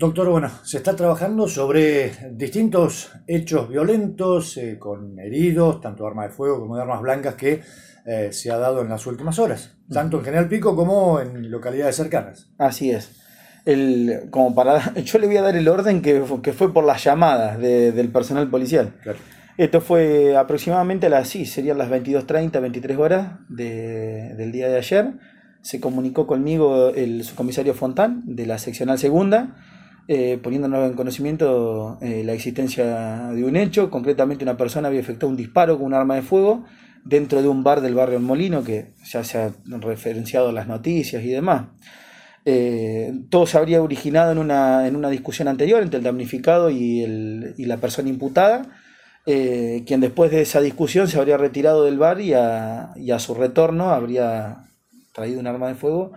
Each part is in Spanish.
Doctor, bueno, se está trabajando sobre distintos hechos violentos eh, con heridos, tanto de armas de fuego como de armas blancas, que eh, se ha dado en las últimas horas, tanto en General Pico como en localidades cercanas. Así es. El, como para, yo le voy a dar el orden que, que fue por las llamadas de- del personal policial. Claro. Esto fue aproximadamente a las, sí, serían las 22.30, 23 horas de- del día de ayer. Se comunicó conmigo el subcomisario Fontán de la seccional segunda, eh, poniéndonos en conocimiento eh, la existencia de un hecho. Concretamente una persona había efectuado un disparo con un arma de fuego dentro de un bar del barrio El Molino, que ya se ha referenciado en las noticias y demás. Eh, todo se habría originado en una, en una discusión anterior entre el damnificado y, el- y la persona imputada, quien después de esa discusión se habría retirado del bar y a, y a su retorno habría traído un arma de fuego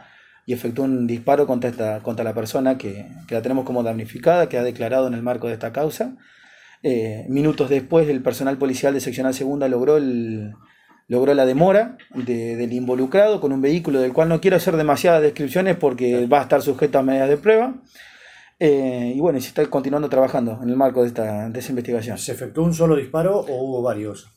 y efectuó un disparo contra, esta, contra la persona que, que la tenemos como damnificada, que ha declarado en el marco de esta causa. Eh, minutos después, el personal policial de seccional segunda logró, el, logró la demora de- del involucrado con un vehículo del cual no quiero hacer demasiadas descripciones porque va a estar sujeto a medidas de prueba. Eh, y bueno, y se está continuando trabajando en el marco de esta, de esa investigación. ¿Se efectuó un solo disparo o hubo varios?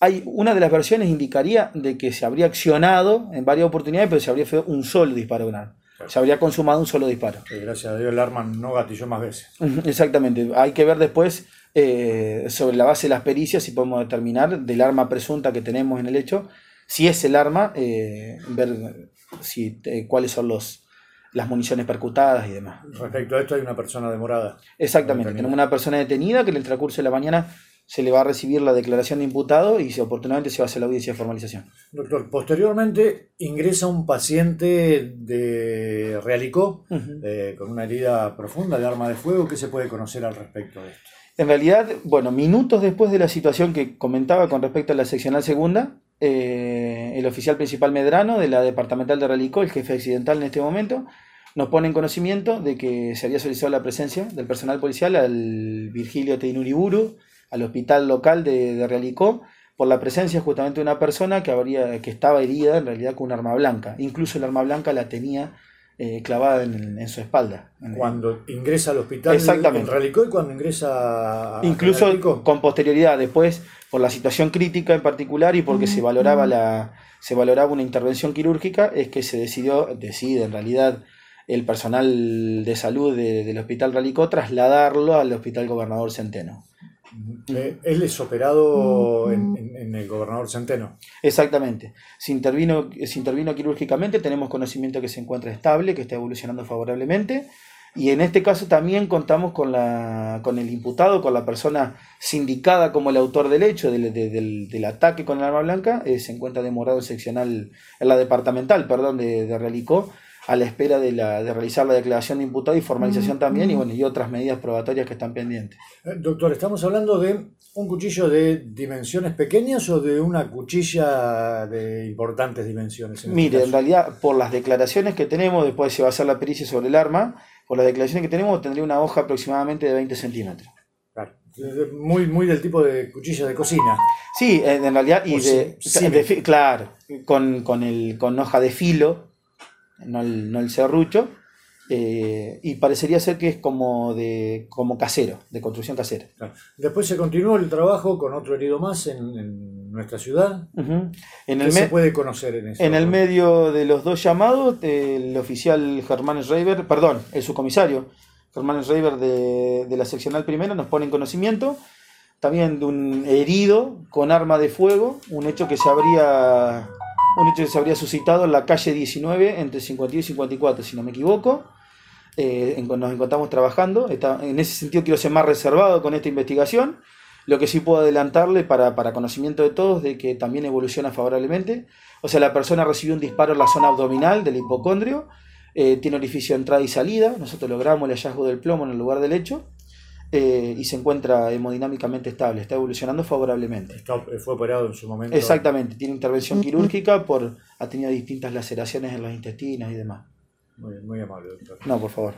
Hay, una de las versiones indicaría de que se habría accionado en varias oportunidades, pero se habría hecho un solo disparo arma. Se habría consumado un solo disparo. Gracias a Dios el arma no gatilló más veces. Exactamente. Hay que ver después, eh, sobre la base de las pericias, si podemos determinar del arma presunta que tenemos en el hecho, si es el arma, eh, ver si, eh, cuáles son los, las municiones percutadas y demás. Respecto a esto hay una persona demorada. Exactamente. Tenemos una persona detenida que en el transcurso de la mañana se le va a recibir la declaración de imputado y si oportunamente se va a hacer la audiencia de formalización. Doctor, posteriormente ingresa un paciente de Realicó eh, con una herida profunda de arma de fuego. ¿Qué se puede conocer al respecto de esto? En realidad, bueno, minutos después de la situación que comentaba con respecto a la seccional segunda, eh, el oficial principal Medrano de la departamental de Relicó, el jefe accidental en este momento, nos pone en conocimiento de que se había solicitado la presencia del personal policial al Virgilio Teinuriburu, al hospital local de, de Realicó, por la presencia justamente de una persona que, habría, que estaba herida en realidad con un arma blanca. Incluso el arma blanca la tenía eh, clavada en, en su espalda. Cuando ingresa al hospital Exactamente. en Realicó y cuando ingresa a Incluso con posterioridad, después, por la situación crítica en particular y porque se valoraba la se valoraba una intervención quirúrgica, es que se decidió, decide en realidad el personal de salud de- del Hospital Ralicó trasladarlo al Hospital Gobernador Centeno. Eh, él es operado en, en- en el gobernador Centeno. Exactamente. Se intervino, se intervino quirúrgicamente, tenemos conocimiento que se encuentra estable, que está evolucionando favorablemente. Y en este caso también contamos con, la, con el imputado, con la persona sindicada como el autor del hecho, del, de- del, del ataque con el arma blanca, eh, se encuentra demorado en seccional, en la departamental, perdón, de, de Realicó, a la espera de, la, de realizar la declaración de imputado y formalización también, y bueno, y otras medidas probatorias que están pendientes. Eh, Doctor, ¿estamos hablando de un cuchillo de dimensiones pequeñas o de una cuchilla de importantes dimensiones? en este Mire, en realidad, por las declaraciones que tenemos, después se va a hacer la pericia sobre el arma, por las declaraciones que tenemos, tendría una hoja aproximadamente de 20 centímetros. Claro. Muy, muy del tipo de cuchilla de cocina. Sí, en realidad, y de, sí- sí. de claro, con, con, el, con hoja de filo, no el, no el serrucho, eh, y parecería ser que es como de como casero, de construcción casera. Claro. Después se continuó el trabajo con otro herido más en, en nuestra ciudad. Ujú. En ¿Qué el, se puede conocer en eso? en el medio de los dos llamados, el oficial Germán Schreiber, perdón, el subcomisario Germán Schreiber de, de la seccional primera nos pone en conocimiento también de un herido con arma de fuego, un hecho que se habría un hecho que se habría suscitado en la calle 19 entre 52 y 54, si no me equivoco. Eh, nos encontramos trabajando. En ese sentido quiero ser más reservado con esta investigación. Lo que sí puedo adelantarle para, para conocimiento de todos de que también evoluciona favorablemente. O sea, la persona recibió un disparo en la zona abdominal del hipocondrio, eh, tiene orificio de entrada y salida. Nosotros logramos el hallazgo del plomo en el lugar del hecho eh, y se encuentra hemodinámicamente estable, está evolucionando favorablemente. Está- fue operado en su momento. Exactamente, tiene intervención quirúrgica por ha tenido distintas laceraciones en los intestinos y demás. Muy, muy amable, doctor. No, por favor.